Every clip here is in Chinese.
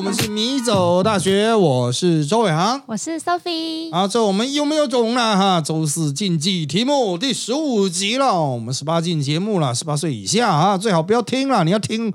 我们是米走大学，我是周伟航。我是 Sophie。啊，这我们有没有种了？哈，周四竞技题目第十五集了，我们十八禁节目了，十八岁以下啊，最好不要听了。你要听，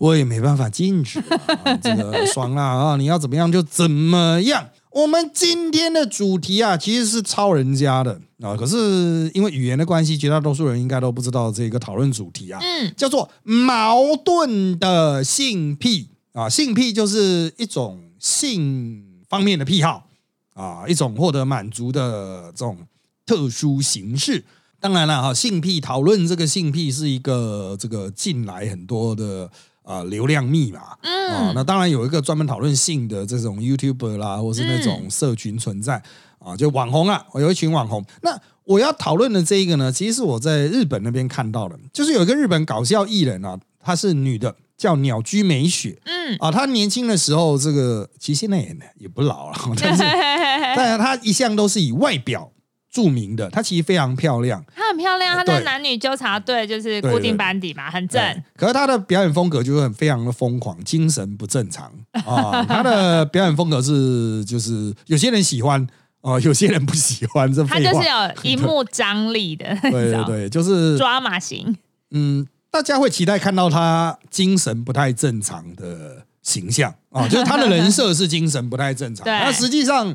我也没办法禁止、啊。这个爽了啊，你要怎么样就怎么样。我们今天的主题啊，其实是抄人家的啊，可是因为语言的关系，绝大多数人应该都不知道这个讨论主题啊，嗯，叫做矛盾的性癖啊，性癖就是一种性方面的癖好啊，一种获得满足的这种特殊形式。当然了哈，性癖讨论这个性癖是一个这个近来很多的啊流量密码，嗯啊，那当然有一个专门讨论性的这种 YouTuber 啦，或是那种社群存在啊，就网红啊，有一群网红。那我要讨论的这一个呢，其实是我在日本那边看到的，就是有一个日本搞笑艺人啊，她是女的，叫鸟居美雪嗯，啊，她年轻的时候，这个其实现在也也不老了，但是 但是她一向都是以外表著名的，她其实非常漂亮。她很漂亮，她在对男女纠察队就是固定班底嘛，很正。可是她的表演风格就是很非常的疯狂，精神不正常啊。他的表演风格是就是有些人喜欢啊、有些人不喜欢，这废话她就是。有一幕张力的，对对对，就是抓马型。嗯，大家会期待看到他精神不太正常的形象啊，就是他的人设是精神不太正常，那实际上。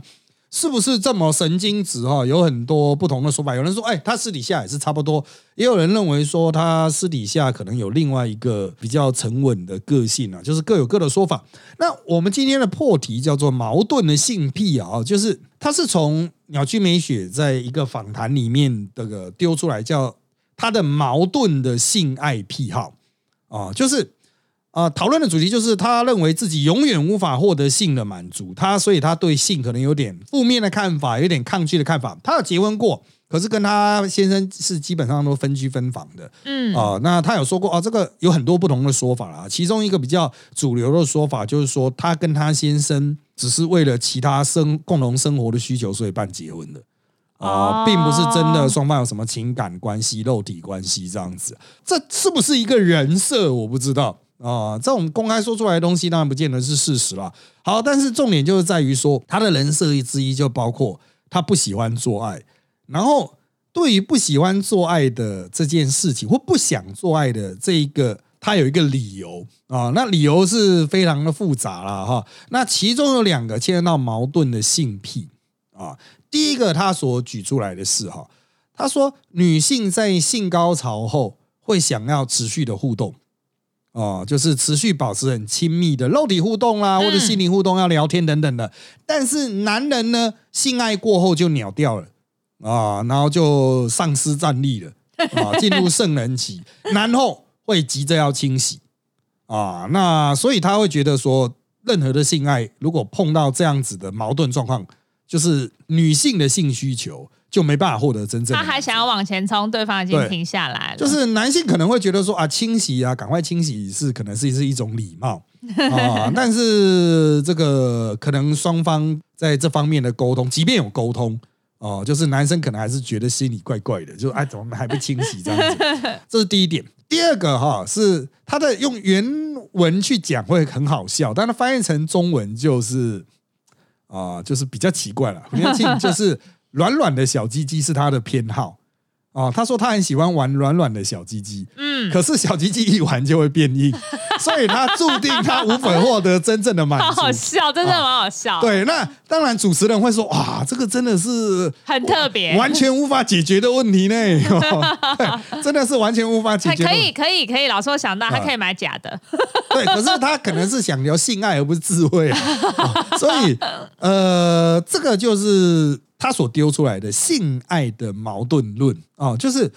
是不是这么神经质哈？有很多不同的说法。有人说，哎，他私底下也是差不多；也有人认为说，他私底下可能有另外一个比较沉稳的个性啊，就是各有各的说法。那我们今天的破题叫做矛盾的性癖啊，就是他是从鸟居美雪在一个访谈里面这个丢出来，叫他的矛盾的性爱癖好啊，就是啊，讨论的主题就是他认为自己永远无法获得性的满足，他所以他对性可能有点负面的看法，有点抗拒的看法。他有结婚过，可是跟他先生是基本上都分居分房的。嗯，啊、那他有说过啊，这个有很多不同的说法啦。其中一个比较主流的说法就是说，他跟他先生只是为了其他生共同生活的需求，所以办结婚的。啊、哦并不是真的双方有什么情感关系、肉体关系这样子，这是不是一个人设？我不知道啊、这种公开说出来的东西，当然不见得是事实啦。好，但是重点就是在于说，他的人设之一就包括他不喜欢做爱，然后对于不喜欢做爱的这件事情，或不想做爱的这一个，他有一个理由啊，那理由是非常的复杂了哈。那其中有两个牵涉到矛盾的性癖啊。第一个，他所举出来的是哈，他说女性在性高潮后会想要持续的互动。哦，就是持续保持很亲密的肉体互动啦，或者心灵互动，要聊天等等的。但是男人呢，性爱过后就鸟掉了啊，然后就丧失战力了啊，进入圣人期，然后会急着要清洗啊。那所以他会觉得说，任何的性爱如果碰到这样子的矛盾状况，就是女性的性需求就没办法获得真正。他还想要往前冲，对方已经停下来了。就是男性可能会觉得说啊，清洗啊，赶快清洗是可能是是一种礼貌啊，但是这个可能双方在这方面的沟通，即便有沟通哦、就是男生可能还是觉得心里怪怪的，就 哎怎么还不清洗这样子，这是第一点。第二个哈是他的用原文去讲会很好笑，但他翻译成中文就是啊、就是比较奇怪了。胡彦庆就是软软的小鸡鸡是他的偏好哦，他说他很喜欢玩软软的小鸡鸡，嗯，可是小鸡鸡一玩就会变硬，所以他注定他无法获得真正的满好足。好笑，真的蛮好笑。，对，那当然主持人会说哇，这个真的是很特别，完全无法解决的问题呢，哦，真的是完全无法解决的。可可以可以可以，老师我想到，啊他可以买假的。对，可是他可能是想聊性爱而不是智慧啊，哦所以呃，这个就是他所丢出来的性爱的矛盾论啊、就是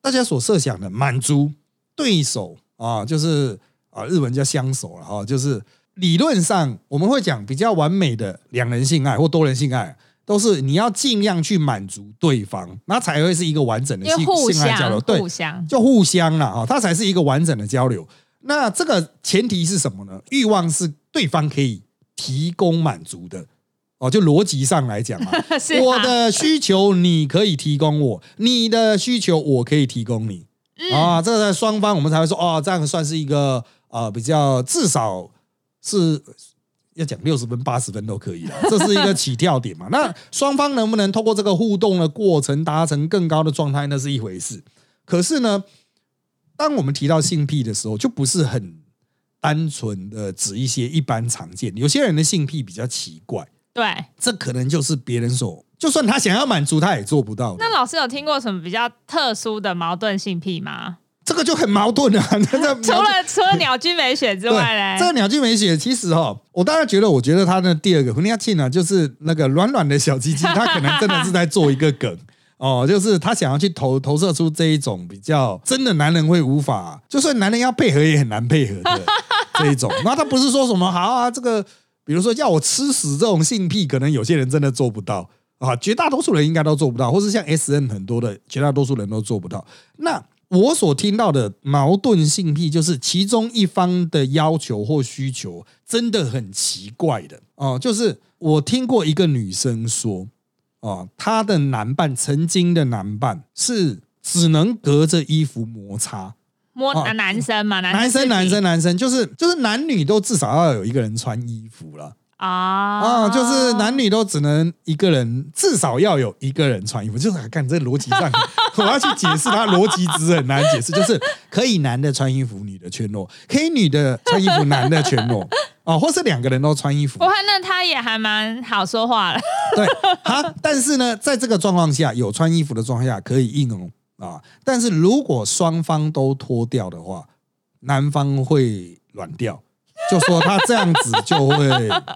大家所设想的满足对手啊，就是啊，日文叫相守了哈、就是理论上我们会讲比较完美的两人性爱或多人性爱。都是你要尽量去满足对方，那才会是一个完整的性性爱交流。对，互相，就互相了，哈，它才是一个完整的交流。那这个前提是什么呢？欲望是对方可以提供满足的哦，就逻辑上来讲 嘛，啊我的需求你可以提供我，你的需求我可以提供你嗯啊，这个在双方我们才会说哦，这样算是一个呃比较至少是要讲六十分、八十分都可以了，这是一个起跳点嘛。那双方能不能通过这个互动的过程达成更高的状态，那是一回事。可是呢，当我们提到性癖的时候，就不是很单纯的指一些一般常见。有些人的性癖比较奇怪，对。这可能就是别人所，就算他想要满足，他也做不到。那老师有听过什么比较特殊的矛盾性癖吗？这个就很矛盾啊！真的 除了除了鸟居美雪之外嘞，这个鸟居美雪其实哈，我当然觉得，我觉得他的第二个婚姻庆呢，就是那个软软的小鸡鸡，他可能真的是在做一个梗哦，就是他想要去投投射出这一种比较真的男人会无法，就算男人要配合也很难配合的这一种。那他不是说什么好啊，这个比如说要我吃屎这种性癖，可能有些人真的做不到啊，绝大多数人应该都做不到，或是像 S N 很多的绝大多数人都做不到。那我所听到的矛盾性癖，就是其中一方的要求或需求真的很奇怪的哦。就是我听过一个女生说，哦，她的男伴曾经的男伴是只能隔着衣服摩擦，摸男生嘛，男生男生男生，就是就是男女都至少要有一个人穿衣服了。啊啊！就是男女都只能一个人，至少要有一个人穿衣服。就是看这逻辑上，我要去解释它逻辑值很难解释。就是可以男的穿衣服，女的全裸；可以女的穿衣服，男的全裸。哦，或是两个人都穿衣服。我看那他也还蛮好说话了。对，好。但是呢，在这个状况下，有穿衣服的状况下可以硬容啊。但是如果双方都脱掉的话，男方会软掉。就说他这样子就会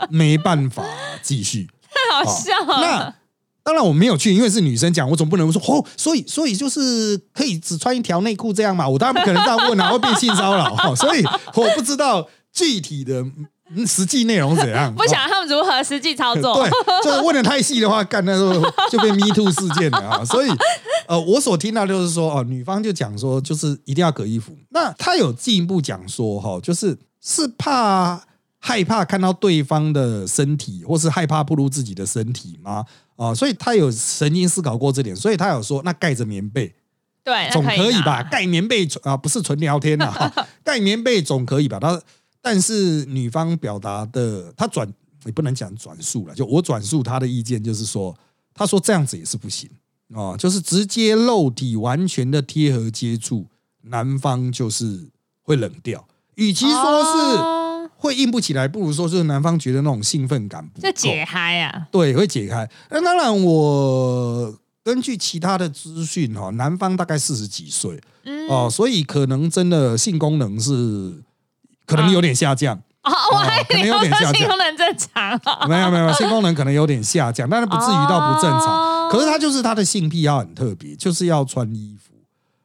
没办法继续，太好笑了。那当然我没有去，因为是女生讲，我总不能说哦，所以所以就是可以只穿一条内裤这样嘛？我当然不可能这样问啊，会变性骚扰。所以我不知道具体的实际内容怎样，不想他们如何实际操作。对，就是问的太细的话，干那时候 就被 Me Too 事件了啊。所以呃，我所听到就是说哦，女方就讲说，就是一定要隔衣服。那他有进一步讲说哈，就是。是怕害怕看到对方的身体，或是害怕暴露自己的身体吗？啊，所以他有曾经思考过这点，所以他有说，那盖着棉被，对，总可以吧？盖棉被啊，不是纯聊天啊，盖棉被总可以吧？他但是女方表达的，她转你不能讲转述了，就我转述她的意见，就是说，她说这样子也是不行啊，就是直接肉体完全的贴合接触，男方就是会冷掉。与其说是会硬不起来，不如说是男方觉得那种兴奋感不就解开啊？对，会解开。那当然，我根据其他的资讯哈，男方大概四十几岁哦，所以可能真的性功能是可能有点下降哦，我还可能有点下降，性功能正常？没有没有，性 功能可能有点下降，但是不至于到不正常。可是他就是他的性癖要很特别，就是要穿衣服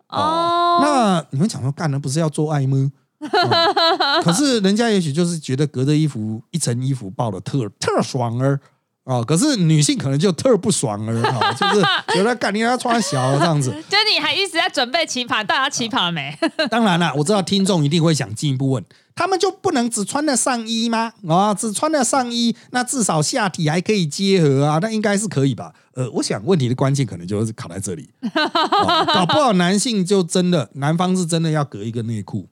哦。那你们讲说干的不是要做爱吗？可是人家也许就是觉得隔着衣服一层衣服抱的特特爽儿啊，可是女性可能就特不爽儿啊，就是觉得干你要穿小这样子，就你还一直在准备起跑，大家起跑了没？当然了，我知道听众一定会想进一步问，他们就不能只穿了上衣吗？啊，只穿了上衣，那至少下体还可以结合啊，那应该是可以吧？呃，我想问题的关键可能就是卡在这里，搞不好男性就真的男方是真的要隔一个内裤。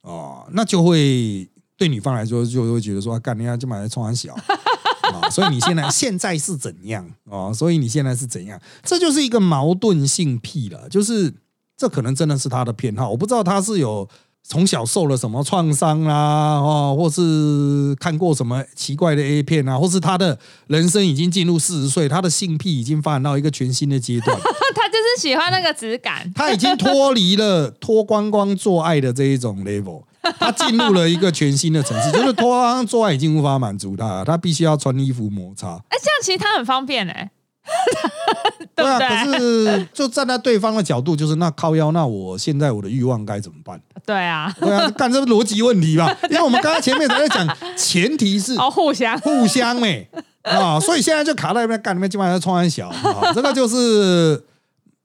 哦，那就会对女方来说就会觉得说，干人家就买来穿小啊，所以你现在 现在是怎样啊？所以你现在是怎样？这就是一个矛盾性癖了，就是这可能真的是他的偏好，我不知道他是有从小受了什么创伤啦，哦，或是看过什么奇怪的 A 片啊，或是他的人生已经进入四十岁，他的性癖已经发展到一个全新的阶段。他就是喜欢那个质感，他已经脱离了 脱光光做爱的这一种 level，他进入了一个全新的层次，就是脱光做爱已经无法满足他，他必须要穿衣服摩擦。哎，这样其实他很方便哎，对啊。可是就站在对方的角度，就是那靠腰，那我现在我的欲望该怎么办？对啊，对啊，干这个逻辑问题吧。因为我们刚刚前面在讲，前提是哦 互相互相哎啊，所以现在就卡在那边干那边，基本上穿小啊，这个就是。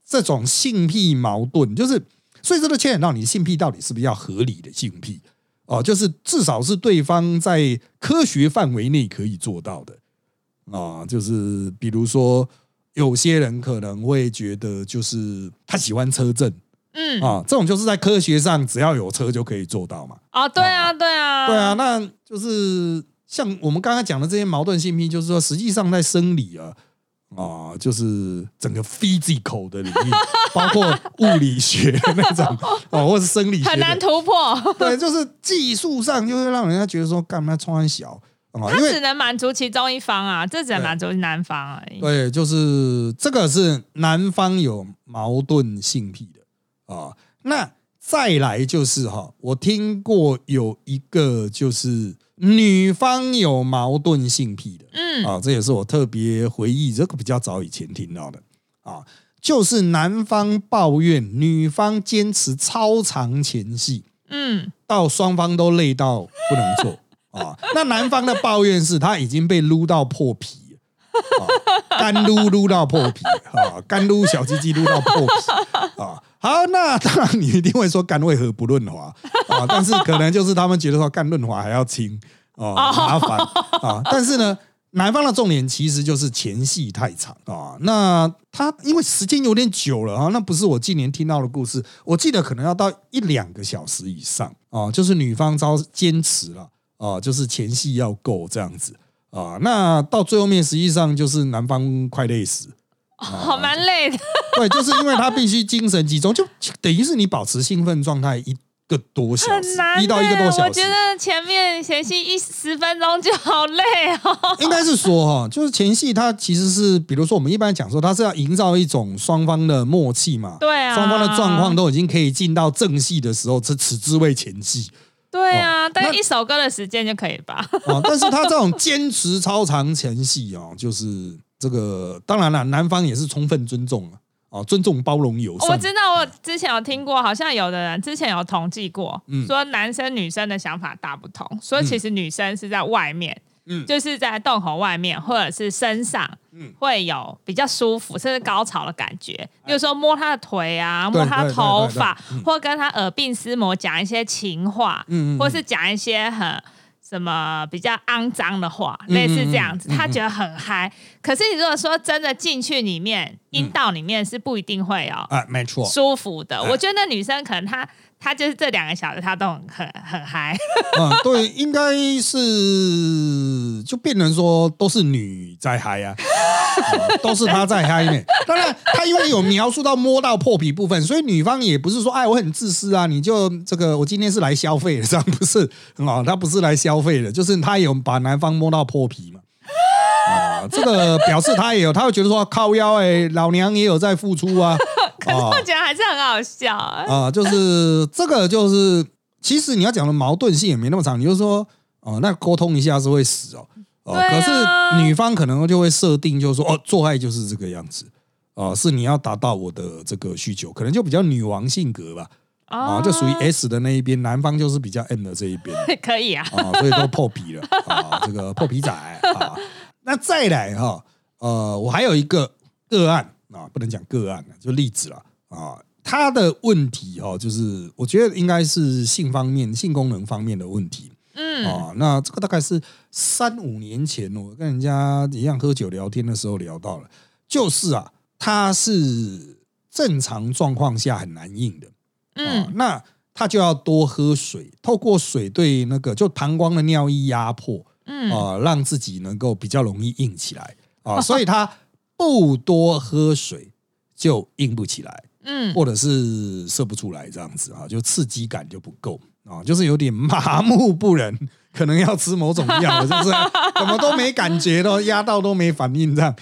这种性癖矛盾，就是所以这个牵扯到你性癖到底是不是要合理的性癖哦，就是至少是对方在科学范围内可以做到的啊，就是比如说有些人可能会觉得，就是他喜欢车震，嗯啊，这种就是在科学上只要有车就可以做到嘛。啊，对啊，对啊，对啊，那就是。像我们刚刚讲的这些矛盾性癖，就是说实际上在生理啊啊，就是整个 physical 的领域，包括物理学的那种哦，或是生理学很难，突破，对，就是技术上就会让人家觉得说，干嘛穿小啊？因为它只能满足其中一方啊，这只能满足男方而已。对，就是这个是男方有矛盾性癖的啊。那再来就是哈，我听过有一个就是女方有矛盾性癖的嗯，啊，这也是我特别回忆这个比较早以前听到的啊，就是男方抱怨女方坚持超长前戏，嗯，到双方都累到不能做啊。那男方的抱怨是他已经被撸到破皮。啊，干撸撸到破皮啊，干撸小鸡鸡撸到破皮啊。好，那当然你一定会说干为何不润滑啊？但是可能就是他们觉得说干润滑还要轻哦，麻烦啊。但是呢，男方的重点其实就是前戏太长啊。那他因为时间有点久了啊，那不是我近年听到的故事，我记得可能要到一两个小时以上啊，就是女方遭坚持了啊，就是前戏要够这样子。啊，那到最后面实际上就是男方快累死，好蛮累的。对，就是因为他必须精神集中，就等于是你保持兴奋状态一个多小时一到一个多欸小时我觉。得前面前戏一十分钟就好累哦。应该是说哈，就是前戏它其实是，比如说我们一般讲说，它是要营造一种双方的默契嘛，对啊，双方的状况都已经可以进到正戏的时候，这此之谓前戏对啊，大概那一首歌的时间就可以吧？啊。但是他这种坚持超长前戏哦，就是这个，当然了，男方也是充分尊重啊，啊，尊重、包容、友善。我知道，我之前有听过，好像有的人之前有统计过，嗯说男生女生的想法大不同，所以其实女生是在外面，嗯就是在洞口外面或者是身上，嗯。会有比较舒服甚至高潮的感觉，比如说摸他的腿啊，摸他头发或跟他耳鬓厮磨，讲一些情话，或是讲一些很。什么比较肮脏的话，嗯类似这样子，他觉得很嗨。可是你如果说真的进去里面，阴道里面是不一定会有啊，没错，舒服的。哎。我觉得那女生可能她她就是这两个小时她都很很很嗨，嗯，对，应该是就变成说都是女在嗨啊，啊 都是他在嗨呢。当然，他因为有描述到摸到破皮部分，所以女方也不是说哎我很自私啊，你就这个我今天是来消费的，这样不是啊，她不是来消费的，就是他有把男方摸到破皮嘛。啊，这个表示他也有，她会觉得说靠腰哎、老娘也有在付出啊。可是我觉得还是很好笑、欸。啊，就是这个，就是其实你要讲的矛盾性也没那么长，你就说哦，那沟通一下是会死哦。哦，啊。可是女方可能就会设定，就是说哦，做爱就是这个样子，哦，是你要达到我的这个需求，可能就比较女王性格吧，啊，就属于 S 的那一边，男方就是比较 M 的这一边。可以啊，啊，所以都破皮了啊，这个破皮仔啊。那再来哈，呃，我还有一个个案啊，不能讲个案就例子了啊。他的问题哈，就是我觉得应该是性方面、性功能方面的问题嗯，啊。那这个大概是三五年前我跟人家一样喝酒聊天的时候聊到了，就是啊，他是正常状况下很难硬的，啊嗯，，那他就要多喝水，透过水对那个就膀胱的尿液压迫，嗯啊、让自己能够比较容易硬起来。啊，所以他不多喝水就硬不起来，嗯，或者是射不出来这样子啊，就刺激感就不够啊，就是有点麻木不仁，可能要吃某种药，是不是怎么都没感觉都压到都没反应这样。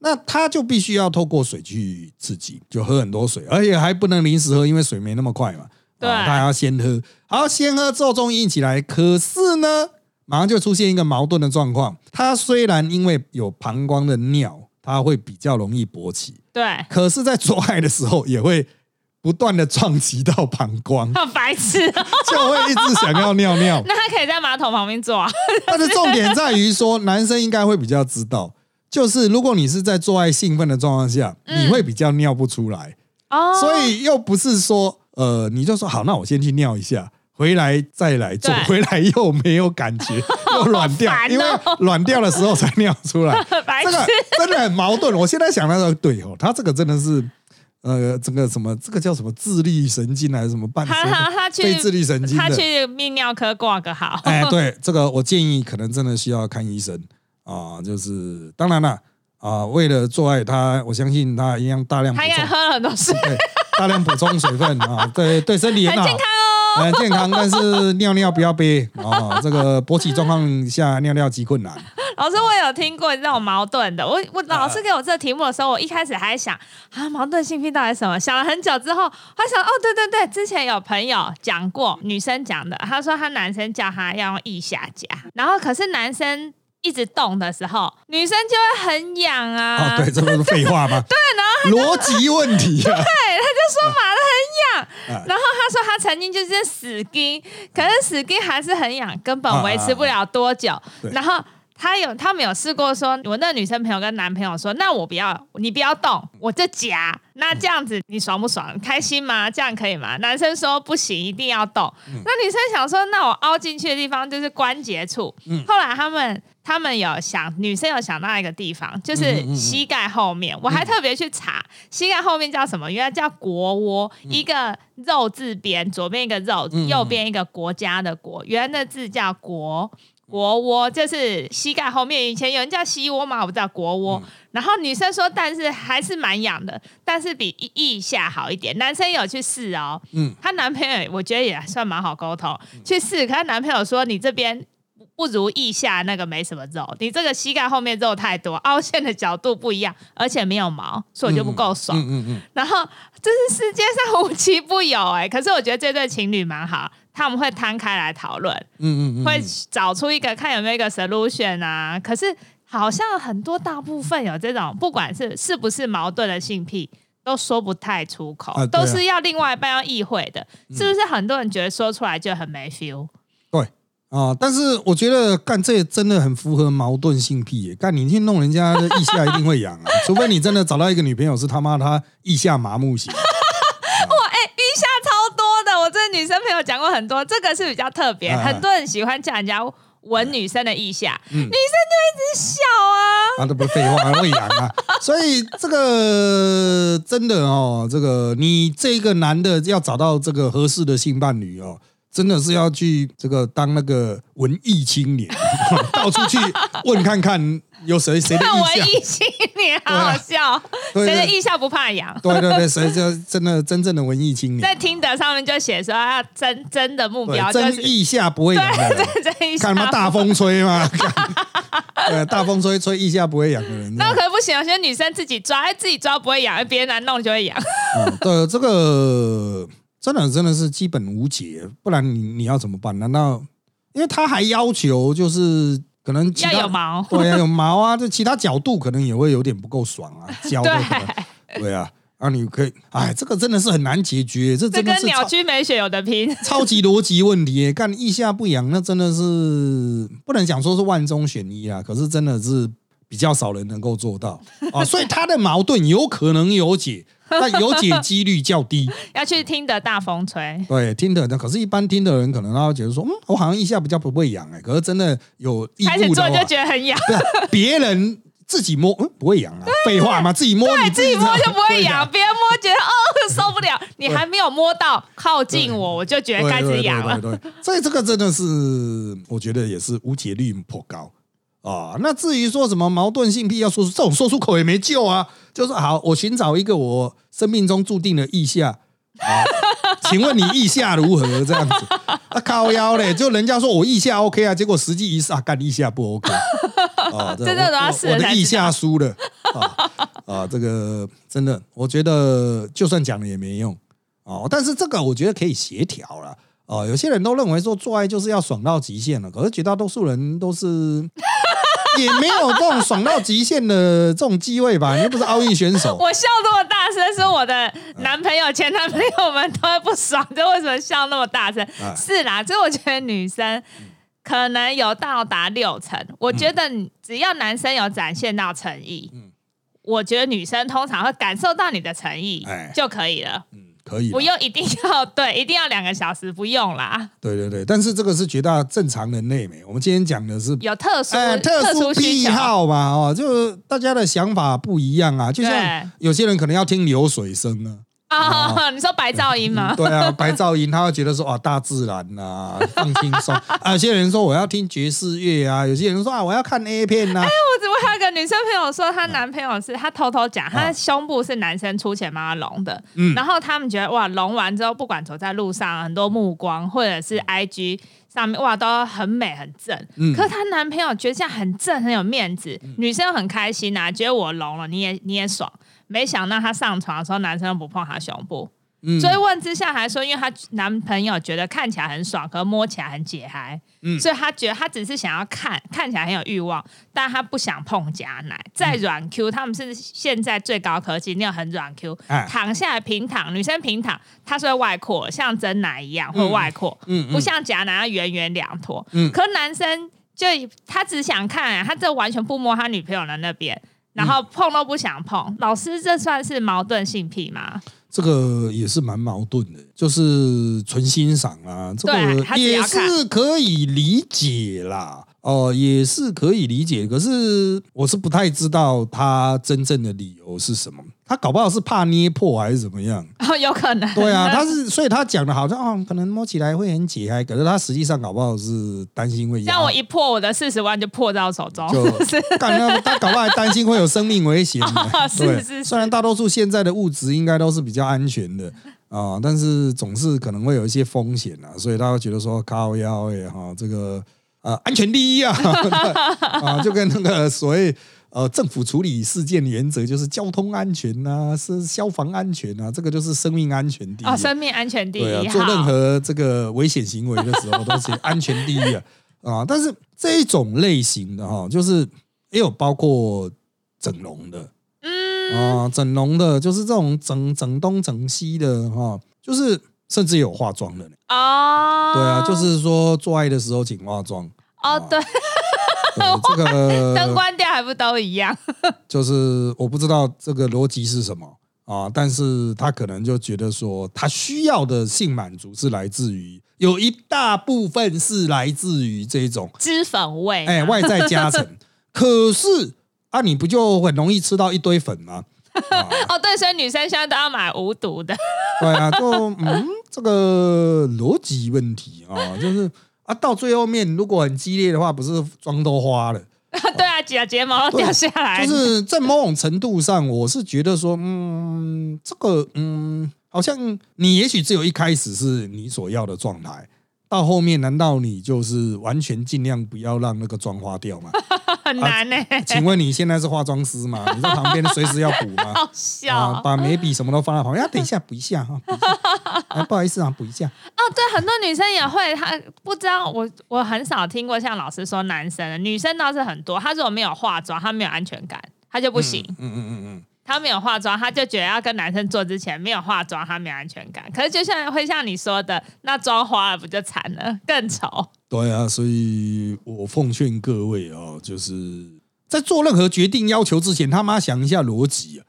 那他就必须要透过水去刺激，就喝很多水，而且还不能临时喝，因为水没那么快嘛。对啊他要先喝，好，先喝之后终于硬起来。可是呢，马上就出现一个矛盾的状况。他虽然因为有膀胱的尿，他会比较容易勃起，对，可是，在做爱的时候也会不断的撞击到膀胱，好白痴哦。就会一直想要尿尿。那他可以在马桶旁边坐啊。但是重点在于说，男生应该会比较知道，就是如果你是在做爱兴奋的状况下，嗯你会比较尿不出来，哦，所以又不是说呃，你就说好，那我先去尿一下。回来再来做，回来又没有感觉，又软掉，哦因为软掉的时候才尿出来。白这个痴。真的很矛盾。我现在想到说，对哦，他这个真的是呃，这个什么，这个叫什么自律神经还是什么半他他他 去非自律神经的？他去泌尿科挂个号。哎，对，这个我建议可能真的需要看医生啊。就是当然了啊，为了做爱，他我相信他一样大量补他应该，喝了很多水，对，大量补充水分啊，对对，身体很好很健康。哦。很健康，但是尿尿不要憋啊。这个勃起状况下尿尿极困难。老师，我有听过这种矛盾的。我我老师给我这个题目的时候，我一开始还想啊，矛盾性癖到底是什么？想了很久之后，他想哦，对对对，之前有朋友讲过，女生讲的，她说她男生叫她要用腋下夹，然后可是男生一直动的时候，女生就会很痒啊。哦，对，这不是废话吗？对，然后逻辑问题啊。对，他就说麻的很痒，啊然后他说他曾经就是死盯，可是死盯还是很痒，根本维持不了多久。对然后他有他们有试过说，我那个女生朋友跟男朋友说，那我不要，你不要动，我就夹。那这样子你爽不爽？开心吗？这样可以吗？男生说不行，一定要动。那女生想说，那我凹进去的地方就是关节处。后来他们。他们有想，女生有想到一个地方，就是膝盖后面。我还特别去查，膝盖后面叫什么？原来叫国窝，一个肉字边，左边一个肉，右边一个国家的国。原来那字叫国国窝，就是膝盖后面。以前有人叫膝窝嘛，我不知道国窝。然后女生说，但是还是蛮痒的，但是比腋下好一点。男生有去试哦，嗯，她男朋友我觉得也算蛮好沟通，去试。可她男朋友说，你这边。不如腋下那个没什么肉，你这个膝盖后面肉太多，凹陷的角度不一样，而且没有毛，所以我就不够爽。嗯嗯嗯。然后这是世界上无奇不有哎、可是我觉得这对情侣蛮好，他们会摊开来讨论，嗯嗯嗯，会找出一个看有没有一个 solution 啊。可是好像很多大部分有这种，不管是是不是矛盾的性癖。都说不太出口，都是要另外一半要意会的，是不是？很多人觉得说出来就很没 feel。对啊，但是我觉得干这真的很符合矛盾性癖耶。干你去弄人家的腋下一定会痒啊，除非你真的找到一个女朋友是他妈她腋下麻木型。女生朋友讲过很多，这个是比较特别，哎很多人喜欢叫人家闻女生的腋下，嗯女生就一直笑啊。啊，这不是废话，还会痒啊！所以这个真的哦，这个你这个男的要找到这个合适的性伴侣哦，真的是要去这个当那个文艺青年，到处去问看看有谁谁的看我意向，异性恋好好笑，对谁的对腋下不怕痒？对对对，谁叫真的真正的文艺青年在，听的上面就写说要真真的目标真意下不会痒的人，对 真腋下看他妈大风吹吗？看 对，大风吹吹腋下不会痒的人，那可不行，有些女生自己抓，哎自己抓不会痒，别人来弄就会痒。嗯，对，这个真的真的是基本无解，不然你你要怎么办？难道因为他还要求就是可能要有毛。对啊，有毛啊，这其他角度可能也会有点不够爽啊，焦的可能。对。啊，啊，你可以，哎，这个真的是很难解决，这这跟鸟真的是超居美雪有的拼。超级逻辑问题耶，干意下不扬，那真的是不能讲说是万中选一啊，可是真的是比较少人能够做到。啊，所以他的矛盾有可能有解，但有解几率较低。要去听的大风吹，对，听的，可是一般听的人可能他会觉得说，嗯，我好像一下比较不会痒哎、可是真的有异开始物的话做就，觉得很痒，对啊，别人自己摸，嗯，不会痒啊，废话嘛，自己摸你对自己摸就不会痒，别人摸觉得哦受不了，你还没有摸到靠近我，我就觉得开始痒了。对所以这个真的是，我觉得也是无解率颇高啊。那至于说什么矛盾性癖要说出这种说出口也没救啊，就是好，我寻找一个我生命中注定的意下。啊，请问你意下如何？这样子啊，靠腰嘞，就人家说我意下 OK 啊，结果实际一试啊，干意下不 OK 啊，这个都要试了我的意下输了啊啊，这个真的，我觉得就算讲了也没用哦。但是这个我觉得可以协调了哦。有些人都认为说做爱就是要爽到极限了，可是绝大多数人都是也没有这种爽到极限的这种机会吧？你又不是奥运选手，我笑那么大声，是我的男朋友、前男朋友们都会不爽，就为什么笑那么大声？哎是啦，所以我觉得女生可能有到达六成。我觉得你只要男生有展现到诚意，嗯我觉得女生通常会感受到你的诚意哎就可以了。可以啦，不用一定要对，一定要两个小时，不用啦。对对对，但是这个是绝大正常人类没。我们今天讲的是有特殊、哎，特殊癖，好嘛，哦，就大家的想法不一样啊。就像有些人可能要听流水声啊，啊、你说白噪音吗？对啊，白噪音，他会觉得说啊，大自然呐、放轻松啊。有些人说我要听爵士乐啊，有些人说啊，我要看 A 片呐、哎我我还有个女生朋友说，她男朋友是她偷偷讲，她胸部是男生出钱帮她隆的，嗯然后他们觉得哇，隆完之后，不管走在路上，很多目光或者是 IG 上面哇，都很美很正。嗯可是她男朋友觉得这样很正很有面子，女生很开心啊，觉得我隆了，你也你也爽。没想到她上床的时候，男生都不碰她胸部。嗯追问之下还说，因为她男朋友觉得看起来很爽，可摸起来很解嗨，嗯所以她觉得她只是想要看，看起来很有欲望，但她不想碰假奶。再软 Q，他们是现在最高科技，那种很软 Q，、哎躺下来平躺，女生平躺，她是会外扩，像真奶一样会外扩，不像假奶要圆圆两坨。嗯可男生就他只想看、他这完全不摸他女朋友的那边。然后碰都不想碰，老师这算是矛盾性癖吗？这个也是蛮矛盾的，就是纯欣赏啊，这个也是可以理解啦。哦、也是可以理解，可是我是不太知道他真正的理由是什么。他搞不好是怕捏破还是怎么样？哦，有可能。对啊，他是，所以他讲的好像哦，可能摸起来会很解开，可是他实际上搞不好是担心会压像我一破，我的四十万就破到手中，就 干那他搞不好还担心会有生命危险 对，是是虽然大多数现在的物质应该都是比较安全的啊，但是总是可能会有一些风险啊，所以他会觉得说靠腰哎哈，这个呃安全第一啊 啊，就跟那个所谓。呃，政府处理事件的原则就是交通安全呐、是消防安全啊，这个就是生命安全第一啊、哦，生命安全第一。对啊，做任何这个危险行为的时候，都是安全第一啊 啊！但是这一种类型的哈，就是也有包括整容的嗯，啊，整容的，就是这种整整东整西的哈，就是甚至有化妆的呢。哦，对啊，就是说做爱的时候请化妆。哦，对，对 这个灯关掉还不都一样？就是我不知道这个逻辑是什么啊，但是他可能就觉得说，他需要的性满足是来自于有一大部分是来自于这种脂粉味，哎外在加成，可是啊，你不就很容易吃到一堆粉吗？啊，哦，对，所以女生现在都要买无毒的。对啊，就嗯，这个逻辑问题啊，就是啊，到最后面如果很激烈的话，不是妆都花了。对啊，假睫毛都掉下来，就是在某种程度上，我是觉得说，嗯，这个，嗯，好像你也许只有一开始是你所要的状态，到后面难道你就是完全尽量不要让那个妆花掉吗？很难呢，请问你现在是化妆师吗？你在旁边随时要补吗？好啊，笑把眉笔什么都放在旁边，啊，等一下补一下哈，不好意思啊，补一下。哦。对，很多女生也会，她不知道我我很少听过像老师说男生的，女生倒是很多。她如果没有化妆，她没有安全感，她就不行。嗯嗯嗯嗯，她没有化妆，她就觉得要跟男生做之前没有化妆，她没有安全感。可是就像会像你说的，那妆花了不就惨了，更丑。对啊，所以我奉劝各位啊，就是在做任何决定要求之前，他妈想一下逻辑啊。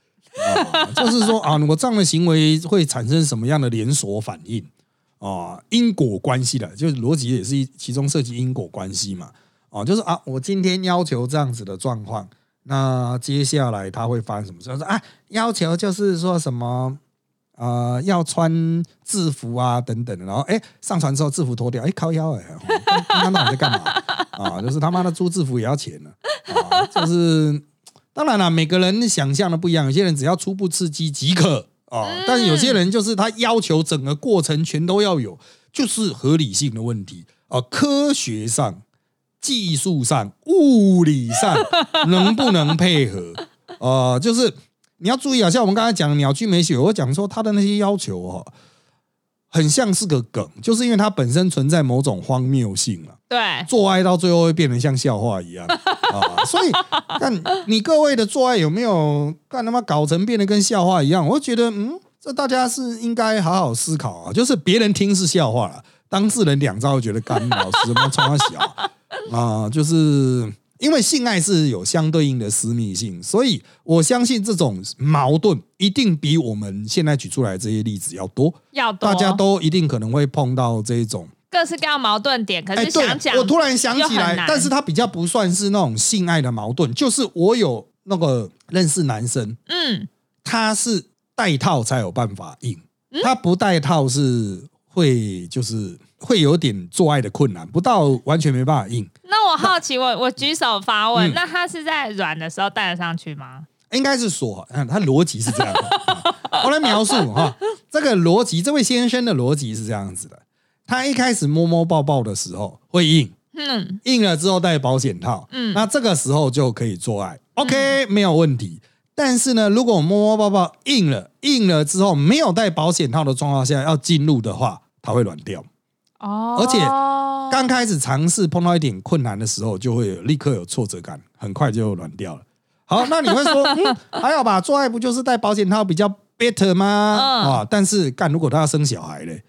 就是说啊，我这样的行为会产生什么样的连锁反应啊？因果关系的，就是逻辑也是其中涉及因果关系嘛。哦，就是啊，我今天要求这样子的状况，那接下来他会发生什么事？说啊，要求就是说什么呃，要穿制服啊，等等的，然后哎，上船之后制服脱掉，哎，靠腰哎，哦刚刚到底在干嘛？啊？就是他妈的租制服也要钱呢、啊，就是当然了，每个人想象的不一样，有些人只要初步刺激即可。啊，但是有些人就是他要求整个过程全都要有，就是合理性的问题。啊，科学上、技术上、物理上 能不能配合呃？就是。你要注意啊，像我们刚才讲的鸟居美雪，我讲说他的那些要求哦，很像是个梗，就是因为它本身存在某种荒谬性啊，对，做爱到最后会变得像笑话一样啊，所以看你各位的做爱有没有干他妈搞成变得跟笑话一样？我觉得嗯，这大家是应该好好思考啊，就是别人听是笑话了，当事人两招觉得干老师怎么冲他小 啊，就是。因为性爱是有相对应的私密性，所以我相信这种矛盾一定比我们现在举出来这些例子要多。要多大家都一定可能会碰到这一种。各式各样矛盾点，可是想讲，我突然想起来但是他比较不算是那种性爱的矛盾，就是我有那个认识男生，嗯，他是戴套才有办法硬，他不戴套是会就是会有点做爱的困难，不到完全没办法硬。那我好奇，我我举手发问，嗯那他是在软的时候戴得上去吗？应该是说，嗯，他逻辑是这样 我来描述哈，这个逻辑，这位先生的逻辑是这样子的：他一开始摸摸抱抱的时候会硬，嗯硬了之后戴保险套，嗯那这个时候就可以做爱，OK，没有问题。但是呢，如果我摸摸抱抱硬了，硬了之后没有戴保险套的状况下要进入的话，它会软掉。哦，而且刚开始尝试碰到一点困难的时候，就会有立刻有挫折感，很快就软掉了。好，那你会说，嗯，还好吧？做爱不就是戴保险套比较 better 吗？嗯啊，但是干，如果他要生小孩嘞，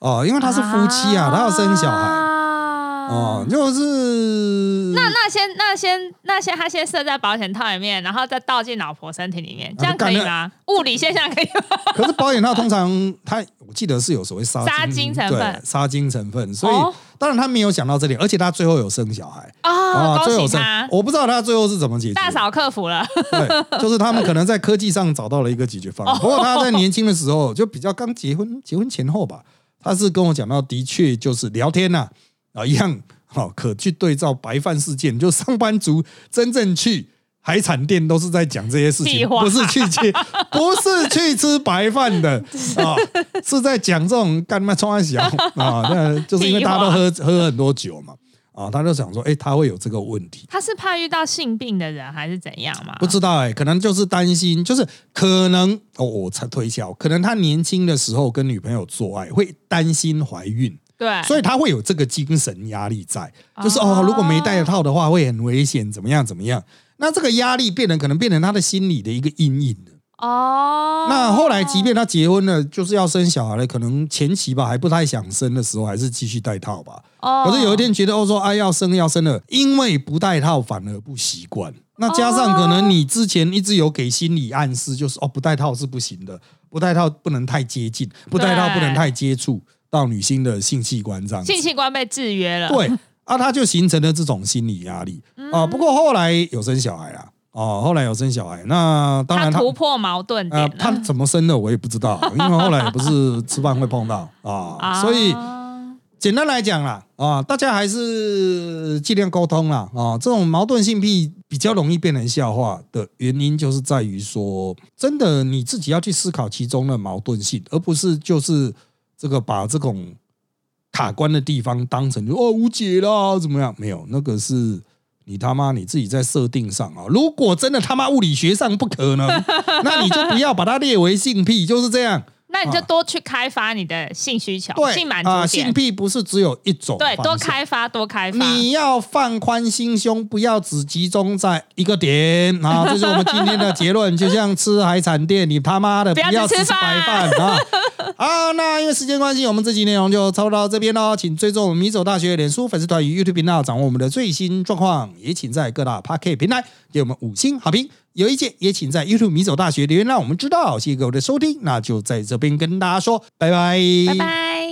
哦，因为他是夫妻啊，他要生小孩，啊哦，就是那那先那先那先他先射在保险套里面，然后再倒进老婆身体里面，这样可以吗？物理现象可以吗？可是保险套通常它，我记得是有所谓杀杀精成分对杀精成分，所以、哦当然他没有想到这点，而且他最后有生小孩啊，最后生我不知道他最后是怎么解决。大嫂克服了。对，就是他们可能在科技上找到了一个解决方哦案。不过他在年轻的时候，就比较刚结婚，结婚前后吧，他是跟我讲到，的确就是聊天呐、啊，一样好、可去对照白饭事件，就上班族真正去。海产店都是在讲这些事情，不是去吃，不是去吃白饭的啊，是在讲这种干嘛冲小啊？那就是因为大家都喝喝很多酒嘛啊，他就想说，哎、他会有这个问题，他是怕遇到性病的人，还是怎样嘛？不知道哎、可能就是担心，就是可能哦，我才推销，可能他年轻的时候跟女朋友做爱会担心怀孕，对，所以他会有这个精神压力在，就是哦哦，如果没戴套的话会很危险，怎么样怎么样？那这个压力变成可能变成他的心理的一个阴影了。哦，那后来即便他结婚了，就是要生小孩了，可能前期吧还不太想生的时候，还是继续戴套吧。哦可是有一天觉得哦说啊要生要生了，因为不戴套反而不习惯。那加上可能你之前一直有给心理暗示，就是哦不戴套是不行的，不戴套不能太接近，不戴套不能太接触到女性的性器官这样。性器官被制约了，对啊，他就形成了这种心理压力啊。不过后来有生小孩啦，哦，后来有生小孩，那当然他突破矛盾点呃，他怎么生的我也不知道，因为后来也不是吃饭会碰到 啊，啊所以。简单来讲啦，啊，大家还是尽量沟通啦，啊，这种矛盾性癖比较容易变成笑话的原因，就是在于说，真的你自己要去思考其中的矛盾性，而不是就是这个把这种卡关的地方当成就哦无解啦，怎么样？没有，那个是你他妈你自己在设定上啊。如果真的他妈物理学上不可能，那你就不要把它列为性癖，就是这样。那你就多去开发你的性需求、对性满啊，足点，性癖不是只有一种，对，多。开发，多开发。你要放宽心胸，不要只集中在一个点啊！这是我们今天的 结论。就像吃海产店，你他妈的不要不要只吃吃白饭啊！好，那因为时间关系，我们这集内容就差不多到这边喽。请追踪我们米走大学脸书粉丝团与 YouTube 频道，掌握我们的最新状况。也请在各大 p a r k 平台给我们五星好评。有意见也请在 YouTube 迷走大学留言，让我们知道。谢谢各位的收听，那就在这边跟大家说拜拜，拜拜。